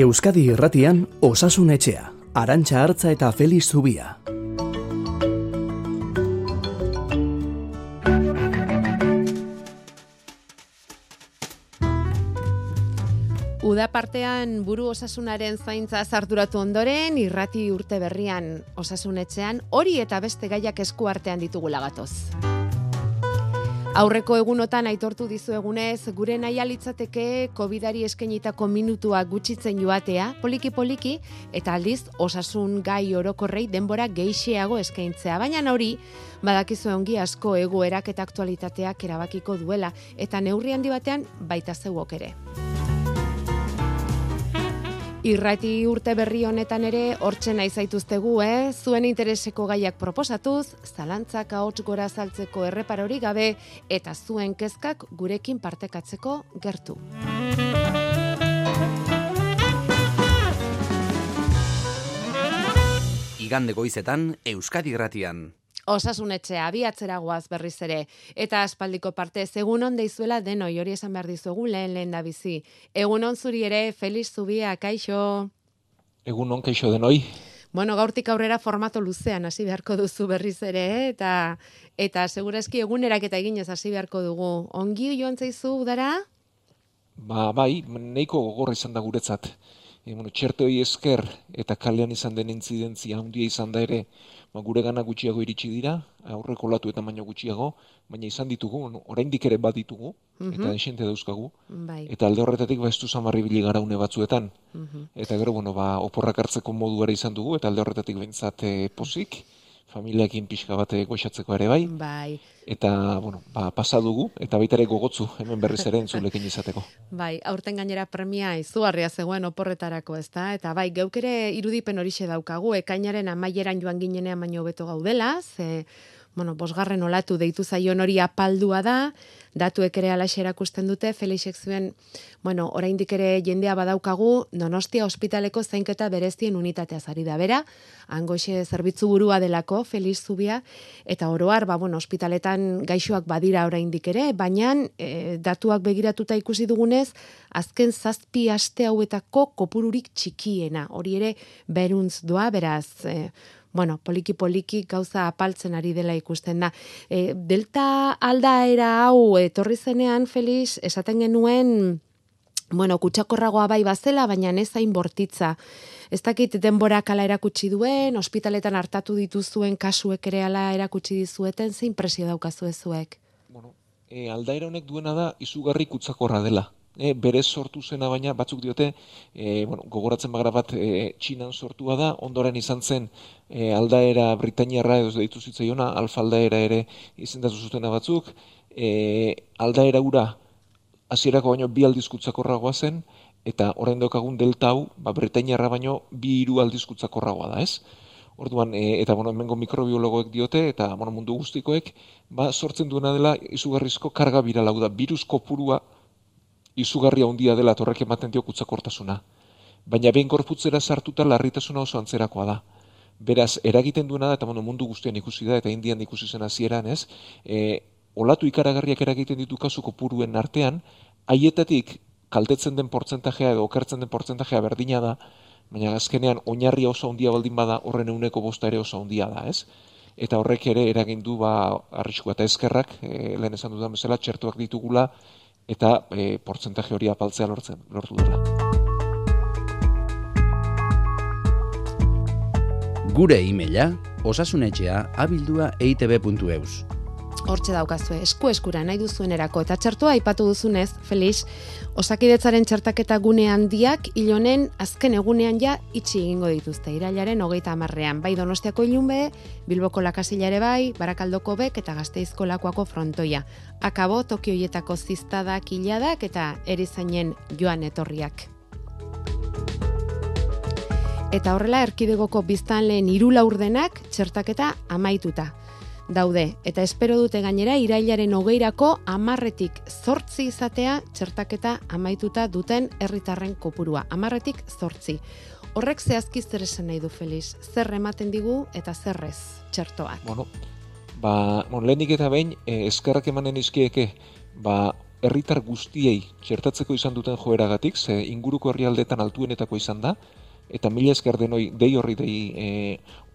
Euskadi Irratian Osasun Etxea, Arantxa Hartza eta Feliz Zubia. Uda partean buru osasunaren zaintza zarturatu ondoren, irrati urte berrian osasunetxean, hori eta beste gaiak esku artean ditugula gatoz. Aurreko egunotan aitortu dizu egunez, gure nahi litzateke COVIDari minutua gutxitzen joatea, poliki-poliki, eta aldiz osasun gai orokorrei denbora geixiago eskaintzea. Baina hori, badakizu ongi asko egoerak eta aktualitateak erabakiko duela, eta neurri handi batean baita zeuok ere. Irrati urte berri honetan ere hortzen nahi zaituztegu, eh? Zuen intereseko gaiak proposatuz, zalantzak ahots gora saltzeko erreparori gabe eta zuen kezkak gurekin partekatzeko gertu. Igande goizetan Euskadi Irratian osasunetxea abiatzera goaz berriz ere. Eta aspaldiko parte, egun on deizuela denoi hori esan behar dizugu lehen lehen da bizi. Egun on zuri ere, Feliz Zubia, kaixo. Egun on, kaixo denoi. Bueno, gaurtik aurrera formato luzean hasi beharko duzu berriz ere, eh? eta eta segurazki egunerak eta eginez hasi beharko dugu. Ongi joan zaizu udara? Ba, bai, neiko gogorra izan da guretzat. E, bueno, txertoi esker eta kalean izan den intzidentzia handia izan da ere, ba, gure gana gutxiago iritsi dira, aurreko latu eta baino gutxiago, baina izan ditugu, oraindik ere bat ditugu, mm eta esente dauzkagu, bai. eta alde horretatik ba, ez du zamarri biligara une batzuetan, mhm. eta gero, bueno, ba, oporrak hartzeko moduara izan dugu, eta alde horretatik bentsate eh, pozik, familiakin pixka bate goxatzeko ere bai. Bai. Eta, bueno, ba, pasa dugu, eta baita ere gogotzu, hemen berriz ere entzulekin izateko. Bai, aurten gainera premia izugarria zegoen oporretarako, ez da? Eta bai, geuk ere irudipen horixe daukagu, ekainaren amaieran joan ginenean baino beto gaudela, ze bueno, bosgarren olatu deitu zaion hori apaldua da, datuek ere alaxe erakusten dute, Felixek zuen, bueno, oraindik ere jendea badaukagu, Donostia ospitaleko zainketa berezien unitatea zari da, bera, angoxe zerbitzu burua delako, Felix Zubia, eta oroar, ba, bueno, ospitaletan gaixoak badira oraindik ere, baina e, datuak begiratuta ikusi dugunez, azken zazpi aste hauetako kopururik txikiena, hori ere beruntz doa, beraz, e, bueno, poliki poliki gauza apaltzen ari dela ikusten da. E, delta aldaera hau etorri zenean Felix esaten genuen bueno, kutsakorragoa bai bazela, baina ez zain bortitza. Ez dakit denbora kala erakutsi duen, ospitaletan hartatu dituzuen kasuek ere ala erakutsi dizueten, zein presio daukazu ezuek? Bueno, e, aldaera honek duena da izugarri kutsakorra dela e, berez sortu zena baina batzuk diote e, bueno, gogoratzen bagra bat e, txinan sortua da. Ondoren izan zen e, aldaera Britaniarra edo deitu zitzaiona alfa aldaera ere izendatu zutena batzuk. E, aldaera ura hasierako baino bi aldizkutzakorragoa zen eta orain daukagun delta hau ba, Britaniarra baino bi hiru aldizkutzakorragoa da ez? Orduan, e, eta bueno, hemengo mikrobiologoek diote, eta bueno, mundu guztikoek, ba, sortzen duena dela izugarrizko karga biralau da, virus kopurua izugarria handia dela torrek ematen dio kutsakortasuna. Baina behin gorputzera sartuta larritasuna oso antzerakoa da. Beraz, eragiten duena da, eta bueno, mundu guztian ikusi da, eta indian ikusi zen hasieran ez, e, olatu ikaragarriak eragiten ditu kasuko puruen artean, haietatik kaltetzen den portzentajea edo okertzen den portzentajea berdina da, baina azkenean oinarria oso handia baldin bada horren euneko bosta ere oso handia da, ez? Eta horrek ere eragin du ba, arrisku eta eskerrak, e, lehen esan dudan bezala, txertuak ditugula, eta e, portzentaje hori apaltzea lortzen, lortu dela. Gure e-maila osasunetxea abildua eitb.eus. Hortxe daukazue, esku eskura nahi duzuen. Eta txertua aipatu duzunez, Felix, osakidetzaren txertaketa gune handiak ilonen azken egunean ja itxi egingo dituzte. Irailaren hogeita amarrean, bai donostiako ilunbe, bilboko lakasilare bai, barakaldoko bek eta gazteizko lakoako frontoia. Akabo tokioietako ziztadak hiladak eta erizainen joan etorriak. Eta horrela erkidegoko biztan lehen irula urdenak txertaketa amaituta daude. Eta espero dute gainera irailaren hogeirako amarretik zortzi izatea txertaketa amaituta duten herritarren kopurua. Amarretik zortzi. Horrek zehazki zer esan nahi du Feliz. Zer ematen digu eta zerrez txertoak. Bueno, ba, bon, lehenik eta behin, eh, eskerrak emanen izkieke, ba, herritar guztiei txertatzeko izan duten joeragatik, ze inguruko herrialdetan altuenetako izan da, eta mila esker denoi dei horri dei e,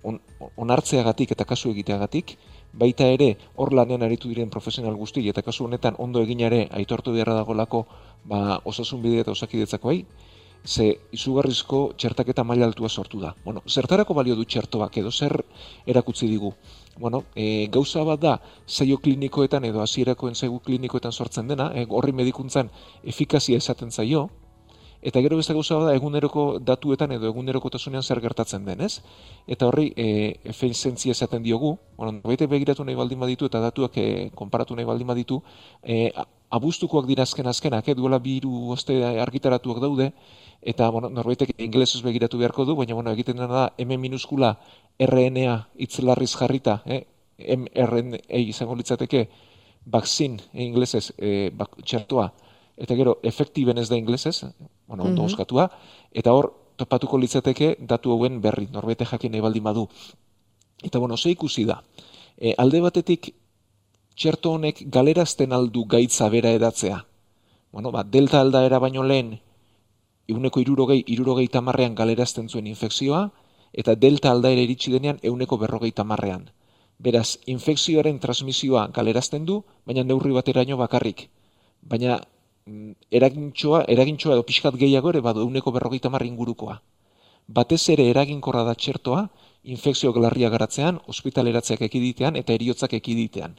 on, onartzeagatik eta kasu egiteagatik, baita ere hor lanean aritu diren profesional guzti eta kasu honetan ondo eginare aitortu beharra dagolako ba, osasun bidea eta osakidetzakoai, ze izugarrizko txertaketa maila altua sortu da. Bueno, zertarako balio du txertoak edo zer erakutzi digu? Bueno, e, gauza bat da, zaio klinikoetan edo hasierako enzaigu klinikoetan sortzen dena, e, horri medikuntzan efikazia esaten zaio, eta gero beste gauza da eguneroko datuetan edo egunerokotasunean zer gertatzen den, ez? Eta horri e, efeizentzia esaten diogu, bueno, baita begiratu nahi baldin baditu eta datuak e, konparatu nahi baldin baditu, e, abuztukoak dira azken azkenak, eh, duela biru oste argitaratuak daude, eta bueno, norbaitek ingelesez begiratu beharko du, baina bueno, egiten dena da M minuskula RNA itzlarriz jarrita, eh, mRNA izango litzateke, vaccine e, inglesez e, bak, txertoa, eta gero efektiben ez da inglesez, bueno, ondo mm -hmm. eta hor topatuko litzateke datu hauen berri, norbete jakin nahi baldin badu. Eta bueno, ze ikusi da, e, alde batetik txerto honek galerazten aldu gaitza bera edatzea. Bueno, ba, delta aldaera baino lehen, euneko irurogei, irurogei tamarrean galerazten zuen infekzioa, eta delta aldaera iritsi denean euneko berrogei tamarrean. Beraz, infekzioaren transmisioa galerazten du, baina neurri bateraino bakarrik. Baina eragintxoa, eragintxoa edo pixkat gehiago ere badu euneko berrogeita marri ingurukoa. Batez ere eraginkorra da txertoa, infekzio glarria garatzean, ospitaleratzeak ekiditean eta eriotzak ekiditean.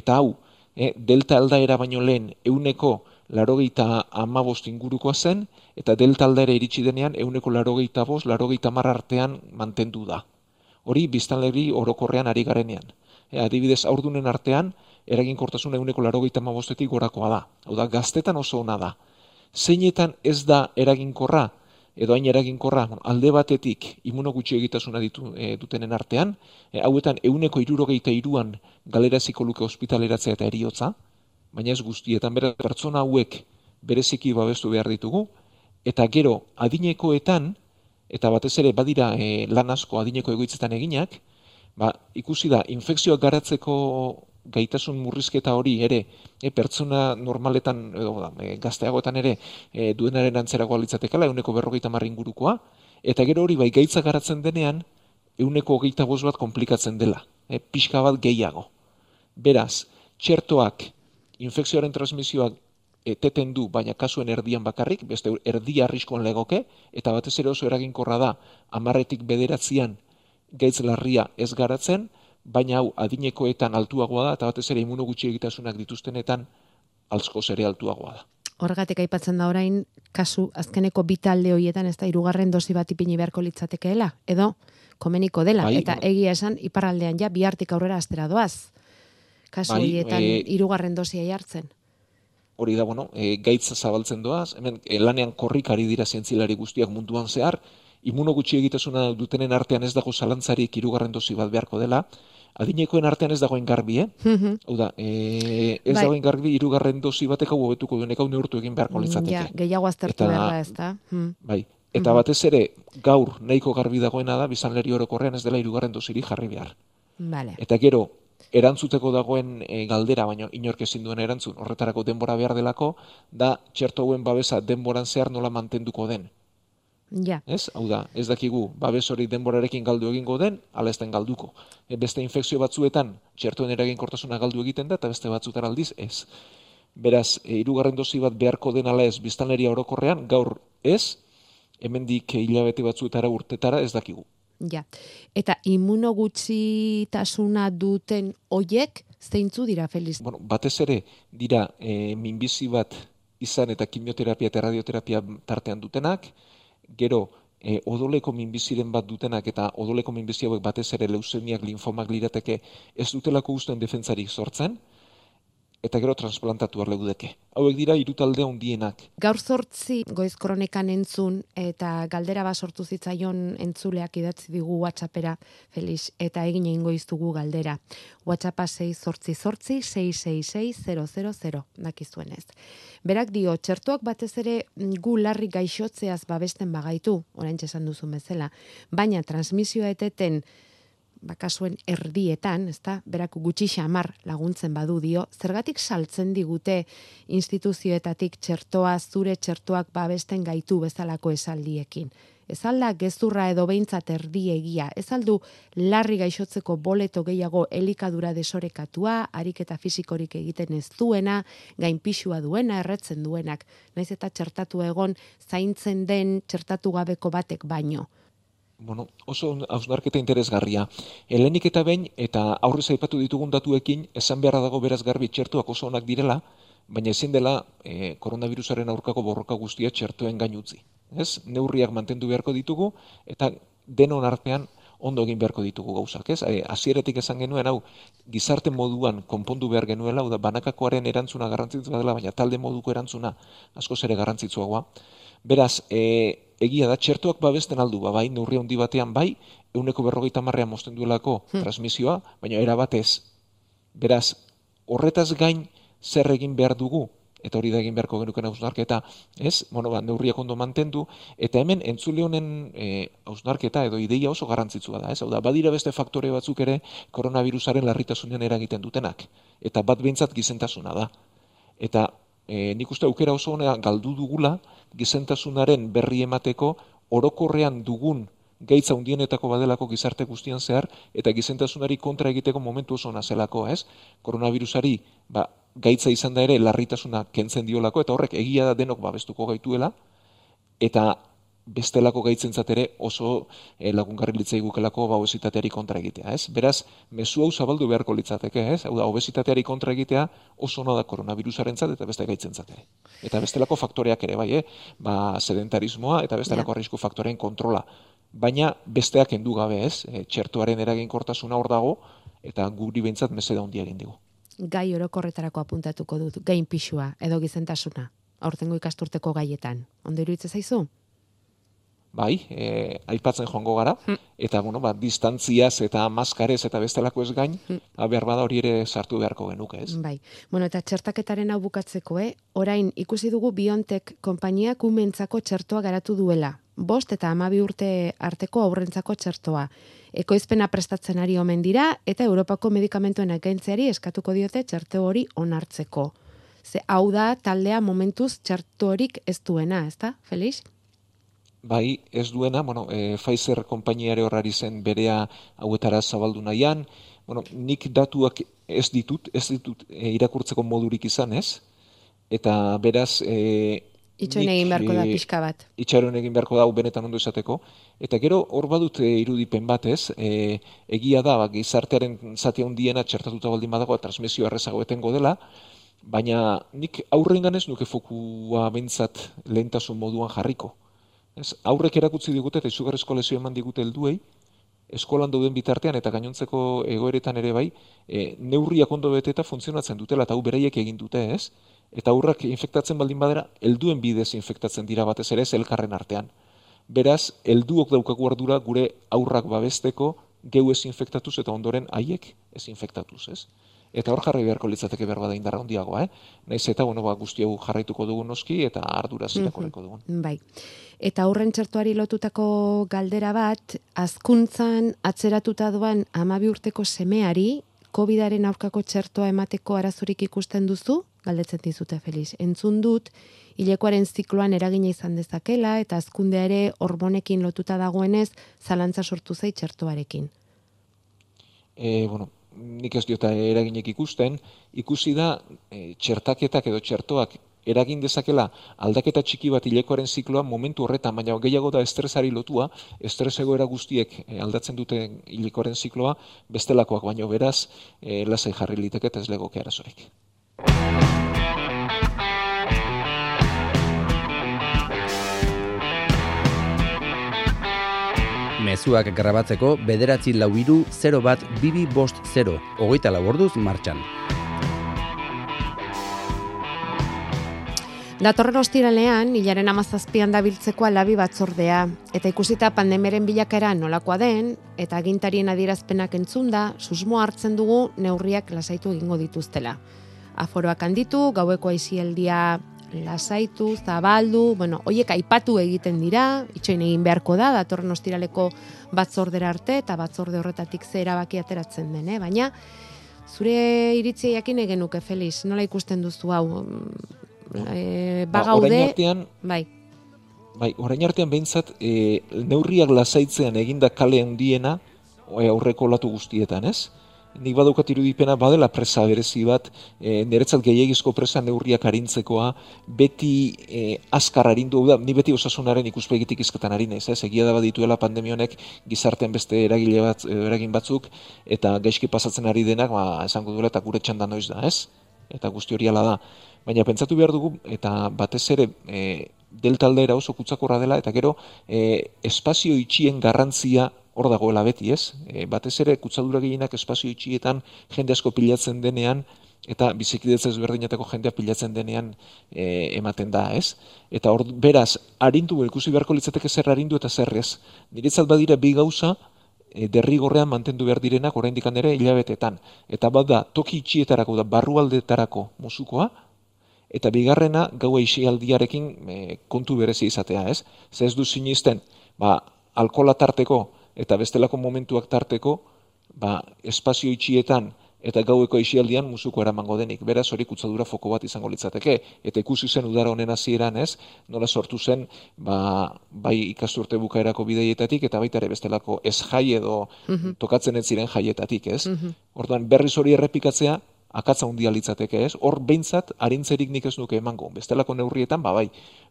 Eta hau, e, delta aldaera baino lehen euneko larogeita amabost ingurukoa zen, eta delta aldaera iritsi denean euneko larogeita bost, larogeita mar artean mantendu da. Hori biztanleri orokorrean ari garenean. E, adibidez, aurdunen artean, eraginkortasun eguneko laro mabostetik gorakoa da. Hau da, gaztetan oso ona da. Zeinetan ez da eraginkorra, edo hain eraginkorra, alde batetik imunogutxi egitasuna ditu, e, dutenen artean, e, hauetan euneko irurogeita iruan galeraziko luke ospitaleratzea eta eriotza, baina ez guztietan bere pertsona hauek bereziki babestu behar ditugu, eta gero adinekoetan, eta batez ere badira e, lan asko adineko egoitzetan eginak, ba, ikusi da, infekzioak garatzeko gaitasun murrizketa hori ere e, pertsona normaletan edo e, gazteagoetan ere e, duenaren antzeragoa litzatekala euneko berrogeita marrin gurukoa, eta gero hori bai gaitza garatzen denean euneko hogeita bost bat komplikatzen dela, e, pixka bat gehiago. Beraz, txertoak infekzioaren transmisioak eteten du, baina kasuen erdian bakarrik, beste erdia arriskoan legoke, eta batez ere oso eraginkorra da, amarretik bederatzean gaitz larria ez garatzen, baina hau adinekoetan altuagoa da, eta batez ere imuno gutxi egitasunak dituztenetan altzko zere altuagoa da. Horregatik aipatzen da orain, kasu azkeneko bitalde horietan ez da irugarren dosi bat ipini beharko litzatekeela, edo komeniko dela, bai, eta egia esan iparraldean ja bihartik aurrera astera doaz, kasu bai, horietan e, irugarren dosia jartzen. Hori da, bueno, e, gaitza zabaltzen doaz, hemen e, lanean korrikari dira zientzilari guztiak munduan zehar, imuno gutxi egitasuna dutenen artean ez dago zalantzarik irugarren dosi bat beharko dela, adinekoen artean ez dagoen garbi, eh? Mhm. Hau da, e, ez bai. dagoen garbi irugarren dosi batek hau hobetuko duen, ekau neurtu egin beharko mm, litzateke. Ja, gehiago aztertu behar ez da. Hmm. Bai, eta mhm. batez ere, gaur nahiko garbi dagoena da, bizanleri orokorrean ez dela irugarren dosiri jarri behar. Vale. Eta gero, erantzuteko dagoen e, galdera, baino inork ezin duen erantzun, horretarako denbora behar delako, da txerto babesa denboran zehar nola mantenduko den. Ja. Ez? Hau da, ez dakigu, babes hori denborarekin galdu egingo den, ala ez den galduko. E, beste infekzio batzuetan, txertuen eraginkortasuna galdu egiten da, eta beste batzutan aldiz, ez. Beraz, e, irugarren dozi bat beharko den ala ez, biztaneria orokorrean, gaur ez, hemendik hilabete batzuetara urtetara ez dakigu. Ja, eta imunogutxitasuna duten oiek, zeintzu dira, Feliz? Bueno, batez ere, dira, e, minbizi bat izan eta kimioterapia eta radioterapia tartean dutenak, gero e, odoleko minbiziren bat dutenak eta odoleko minbizi hauek batez ere leuzemiak linfomak lirateke ez dutelako guztuen defentzarik sortzen, eta gero transplantatu leudeke. Hauek dira irutalde handienak. Gaur zortzi goiz kronekan entzun eta galdera bat sortu zitzaion entzuleak idatzi digu WhatsAppera, Felix, eta egin egin goiztugu galdera. WhatsAppa 6 zortzi zortzi 666 dakizuen ez. Berak dio, txertuak batez ere gu larri gaixotzeaz babesten bagaitu, orain esan duzu bezala, baina transmisioa eteten bakasuen erdietan, ezta, berak gutxi xamar laguntzen badu dio, zergatik saltzen digute instituzioetatik txertoa zure txertoak babesten gaitu bezalako esaldiekin. Ez alda gezurra edo behintzat erdiegia, ez aldu larri gaixotzeko boleto gehiago elikadura desorekatua, ariketa fisikorik egiten ez duena, gainpixua duena, erretzen duenak, naiz eta txertatu egon zaintzen den txertatu gabeko batek baino bueno, oso hausnarketa interesgarria. Helenik eta behin, eta aurrez aipatu ditugun datuekin, esan beharra dago beraz garbi txertuak oso onak direla, baina ezin dela e, koronavirusaren aurkako borroka guztia txertuen gainutzi. Ez? Neurriak mantendu beharko ditugu, eta denon artean ondo egin beharko ditugu gauzak, ez? E, Hasieratik esan genuen hau gizarte moduan konpondu behar genuela, da banakakoaren erantzuna garrantzitsua dela, baina talde moduko erantzuna askoz ere garrantzitsuagoa. Beraz, e, egia da, txertuak babesten aldu, ba, bai, neurri handi batean bai, euneko berrogeita marrean mosten duelako hmm. transmisioa, baina era batez. Beraz, horretaz gain zer egin behar dugu, eta hori da egin beharko genuken hausnarketa, ez? Bueno, ba, neurriak ondo mantendu, eta hemen entzule honen e, hausnarketa edo ideia oso garrantzitsua da, ez? Hau da, badira beste faktore batzuk ere koronavirusaren larritasunean eragiten dutenak, eta bat behintzat gizentasuna da. Eta e, nik uste aukera oso honea galdu dugula, gizentasunaren berri emateko orokorrean dugun gaitza undienetako badelako gizarte guztian zehar, eta gizentasunari kontra egiteko momentu oso nazelako, ez? Koronavirusari, ba, gaitza izan da ere, larritasuna kentzen diolako, eta horrek egia da denok babestuko gaituela, eta bestelako gaitzentzat ere oso e, lagungarri litzai gukelako ba, obesitateari kontra egitea, ez? Beraz, mezu hau zabaldu beharko litzateke, ez? Hau da, obesitateari kontra egitea oso da koronavirusaren zat, eta beste gaitzentzat ere. Eta bestelako faktoreak ere, bai, eh? Ba, sedentarismoa eta bestelako arrisku faktoreen kontrola. Baina besteak endu gabe, ez? E, txertuaren eraginkortasuna hor dago, eta guri behintzat meseda handia egin dugu. Gai orokorretarako apuntatuko dut, gain pixua, edo gizentasuna, aurtengo ikasturteko gaietan. Ondo iruditzen zaizu? Bai, e, aipatzen joango gara, hmm. eta, bueno, ba, distantziaz eta maskarez eta bestelako ez gain, hmm. Ba, behar bada hori ere sartu beharko genuke, ez? Bai, bueno, eta txertaketaren hau bukatzeko, eh? orain, ikusi dugu Biontek konpainiak umentzako txertoa garatu duela, bost eta amabi urte arteko aurrentzako txertoa. Ekoizpena prestatzen ari omen dira, eta Europako medikamentuen ekaintzeari eskatuko diote txerto hori onartzeko. Ze hau da taldea momentuz txerto horik ez duena, ez Felix? Bai ez duena, bueno, e, Pfizer konpainiare horrari zen berea hauetara zabaldu nahian, bueno, nik datuak ez ditut, ez ditut e, irakurtzeko modurik izan ez, eta beraz... E, Itxoen egin beharko da, pixka bat. Itxaron egin beharko da, benetan ondo esateko. Eta gero, hor badut irudipen batez, e, egia da, ba, gizartearen zati handiena txertatuta baldin badago, transmisio errezago etengo dela, baina nik aurrengan ez nuke fokua bentsat lehentasun moduan jarriko. Ez, aurrek erakutsi digute eta izugarrizko lesio eman digute helduei, eskolan dauden bitartean eta gainontzeko egoeretan ere bai, e, neurriak ondo bete eta funtzionatzen dutela eta beraiek egin dute, ez? Eta aurrak infektatzen baldin badera, helduen bidez infektatzen dira batez ere ez elkarren artean. Beraz, helduok daukagu ardura gure aurrak babesteko geu ez infektatuz eta ondoren haiek ez infektatuz, ez? Eta hor jarri beharko litzateke behar bada indarra handiagoa, eh? Naiz eta bueno, ba guzti hau jarraituko dugu noski eta ardura zitakoreko dugu. Bai. Eta aurren txertuari lotutako galdera bat, azkuntzan atzeratuta duan 12 urteko semeari COVIDaren aurkako txertoa emateko arazurik ikusten duzu? Galdetzen dizute Felix. Entzun dut hilekoaren zikloan eragina izan dezakela eta azkundea ere hormonekin lotuta dagoenez zalantza sortu zait txertoarekin. Eh, bueno, nik ez diota eraginek ikusten, ikusi da e, txertaketak edo txertoak eragin dezakela aldaketa txiki bat hilekoaren zikloa momentu horretan, baina gehiago da estresari lotua, estres egoera guztiek e, aldatzen duten hilekoaren zikloa, bestelakoak baino beraz, e, lasai jarri liteke ez legoke arazorik. Mezuak grabatzeko bederatzi lau iru 0 bat bibi bost 0, hogeita lau orduz martxan. Datorren ostiralean, hilaren amazazpian dabiltzeko alabi batzordea, eta ikusita pandemeren bilakera nolakoa den, eta gintarien adierazpenak entzunda, susmo hartzen dugu neurriak lasaitu egingo dituztela. Aforoak handitu, gaueko aizialdia lasaitu, zabaldu, bueno, hoiek aipatu egiten dira, itxoin egin beharko da, datorren ostiraleko batzordera arte, eta batzorde horretatik ze erabaki ateratzen den, eh? baina zure iritzia jakin genuke, Feliz, nola ikusten duzu hau? E, bagaude, ba, artean, bai. Bai, orain artean behintzat, e, neurriak lasaitzean eginda kale handiena, aurreko latu guztietan, ez? Nik badaukat irudipena badela presa berezi bat, e, niretzat gehiagizko presa neurriak harintzekoa, beti e, azkar harindu, da, ni beti osasunaren ikuspegitik izketan harin ez, ez, egia da badituela pandemionek gizartean beste eragile bat, e, eragin batzuk, eta gaizki pasatzen ari denak, ba, esango duela, eta gure txanda noiz da, ez? Eta guzti hori ala da. Baina pentsatu behar dugu, eta batez ere, e, deltaldera oso kutsakorra dela, eta gero, e, espazio itxien garrantzia hor dagoela beti, ez? E, batez ere kutsadura gehienak espazio itxietan jende asko pilatzen denean eta bizikidetza ezberdinetako jendea pilatzen denean e, ematen da, ez? Eta hor beraz arindu ikusi beharko litzateke zer arindu eta zer ez. Niretzat badira bi gauza e, derrigorrean mantendu behar direnak oraindik ere hilabetetan. Eta bada toki itxietarako da barrualdetarako musukoa, eta bigarrena gau eixialdiarekin e, kontu berezi izatea, ez? Ze ez du sinisten, ba, alkola tarteko eta bestelako momentuak tarteko, ba, espazio itxietan eta gaueko isialdian musuko eramango denik. Beraz, hori kutsadura foko bat izango litzateke. Eta ikusi zen udara honen hasieran ez, nola sortu zen, ba, bai ikasturte bukaerako bideietatik, eta baita ere bestelako ez jai edo mhm. tokatzen ez ziren jaietatik, ez? Mm Orduan, berriz hori errepikatzea, akatza hundia litzateke, ez? Hor behintzat, harintzerik nik ez nuke emango. Bestelako neurrietan, ba bai,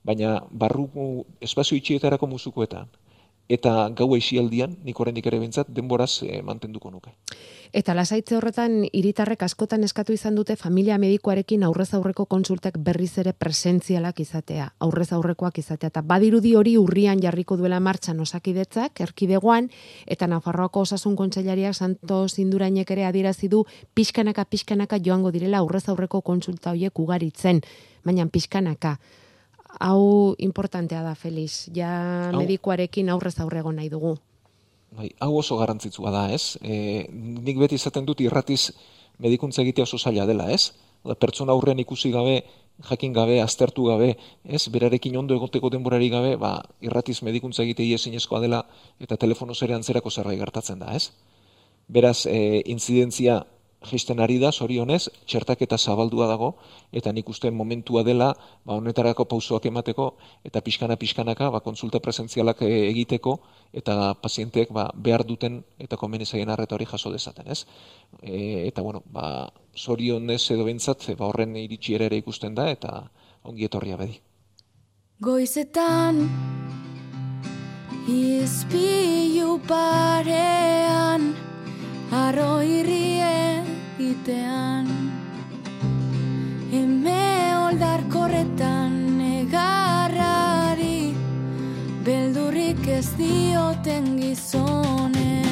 baina barruko espazio itxietarako musukoetan, eta gau eixialdian, nik oraindik ere bintzat, denboraz e, mantenduko nuke. Eta lasaitze horretan, iritarrek askotan eskatu izan dute familia medikoarekin aurrez aurreko konsultak berriz ere presentzialak izatea, aurrez aurrekoak izatea, eta badirudi hori urrian jarriko duela martxan osakidetzak, erkidegoan, eta Nafarroako osasun kontseilariak santo zindurainek ere adierazi du pixkanaka pixkanaka joango direla aurrez aurreko konsulta horiek ugaritzen, baina pixkanaka hau importantea da, Feliz. Ja hau, medikuarekin aurrez aurrego nahi dugu. Bai, hau oso garrantzitsua da, ez? E, nik beti izaten dut irratiz medikuntza egitea oso zaila dela, ez? Da, pertsona aurrean ikusi gabe, jakin gabe, aztertu gabe, ez? Berarekin ondo egoteko denborari gabe, ba, irratiz medikuntza egitea ezinezkoa dela eta telefono zerean zerako zerbait gertatzen da, ez? Beraz, e, incidentzia jisten ari da, sorionez, txertaketa zabaldua dago, eta nik uste momentua dela, ba, honetarako pausoak emateko, eta pixkana-pixkanaka, ba, konsulta presentzialak eh, egiteko, eta pazienteek ba, behar duten, eta konbenizaien arreta hori jaso dezaten, ez? E, eta, bueno, ba, sorionez edo bentsat, ba, horren iritsi ere ikusten da, eta ongi etorria bedi. Goizetan, izpilu parean, arro egitean Eme oldar korretan negarrari Beldurrik ez dioten gizonetan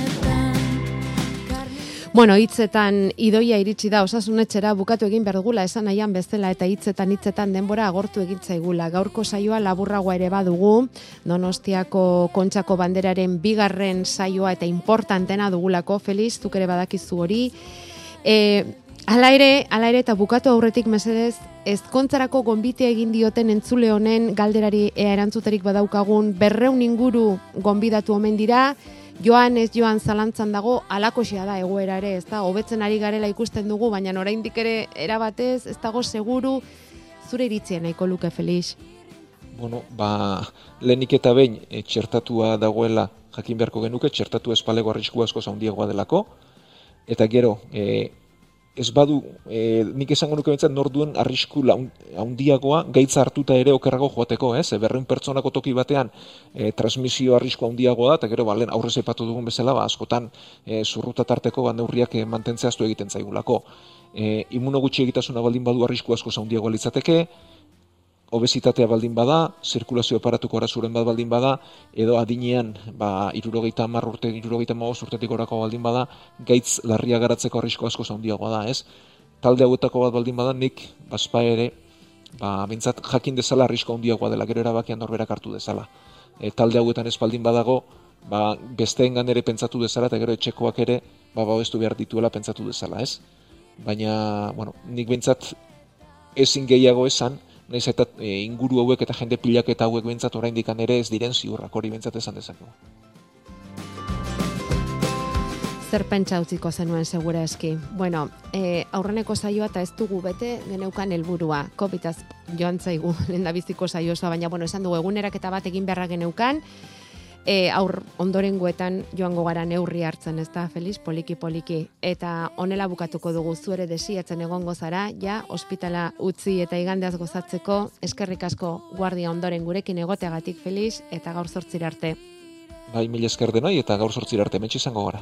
Bueno, hitzetan idoia iritsi da osasunetxera bukatu egin berdugula esan nahian bezala eta hitzetan hitzetan denbora agortu egin zaigula. Gaurko saioa laburragoa ere badugu, Donostiako kontxako banderaren bigarren saioa eta importantena dugulako, Feliz, zuk ere badakizu hori. E, ala ere, ala ere eta bukatu aurretik mesedez, ezkontzarako gonbite egin dioten entzule honen galderari ea erantzuterik badaukagun berreun inguru gonbidatu omen dira, joan ez joan zalantzan dago, alakosia da egoera ere, ez da, hobetzen ari garela ikusten dugu, baina oraindik ere erabatez, ez dago seguru, zure iritzien nahiko luke, Felix? Bueno, ba, lehenik eta behin, e, txertatua dagoela, jakin beharko genuke, txertatu espalego arrisku asko zaundiagoa delako, eta gero e, ez badu e, nik esango nuke bentsat nor duen arrisku handiagoa gaitza hartuta ere okerrago joateko, ez? E, berreun pertsonako toki batean e, transmisio arrisku handiagoa da eta gero balen aurrez aipatu dugun bezala ba askotan e, zurruta tarteko ba neurriak e, mantentzea egiten zaigulako. E, gutxi egitasuna baldin badu arrisku asko handiagoa litzateke, obesitatea baldin bada, zirkulazio aparatuko arazuren bat baldin bada, edo adinean, ba, irurogeita amar urte, irurogeita magoz urtetik orako baldin bada, gaitz larria garatzeko arrisko asko zaundiagoa da, ez? Talde hauetako bat baldin bada, nik, baspa ere, ba, bintzat, jakin dezala arrisko handiagoa dela, gero erabakian norberak hartu dezala. E, talde hauetan ez baldin badago, ba, besteen ere pentsatu dezala, eta gero etxekoak ere, ba, ba, behar dituela pentsatu dezala, ez? Baina, bueno, nik bintzat, ezin gehiago esan, Naiz eta e, inguru hauek eta jende pilak eta hauek bentsat oraindik ere ez diren ziurrak hori bentsat esan dezakegu. Zer pentsa utziko zenuen segura eski. Bueno, e, aurreneko saioa eta ez dugu bete geneukan helburua. Kopitaz joan zaigu lenda biziko saio osoa, baina bueno, esan dugu egunerak eta bat egin beharra geneukan. E, aur ondorengoetan joango gara neurri hartzen, ez da, Feliz, poliki poliki. Eta honela bukatuko dugu zuere desiatzen egongo zara, ja, ospitala utzi eta igandeaz gozatzeko, eskerrik asko guardia ondoren gurekin egoteagatik, Feliz, eta gaur zortzir arte. Bai, mil esker denoi eta gaur sortzir arte, mentxe izango gara.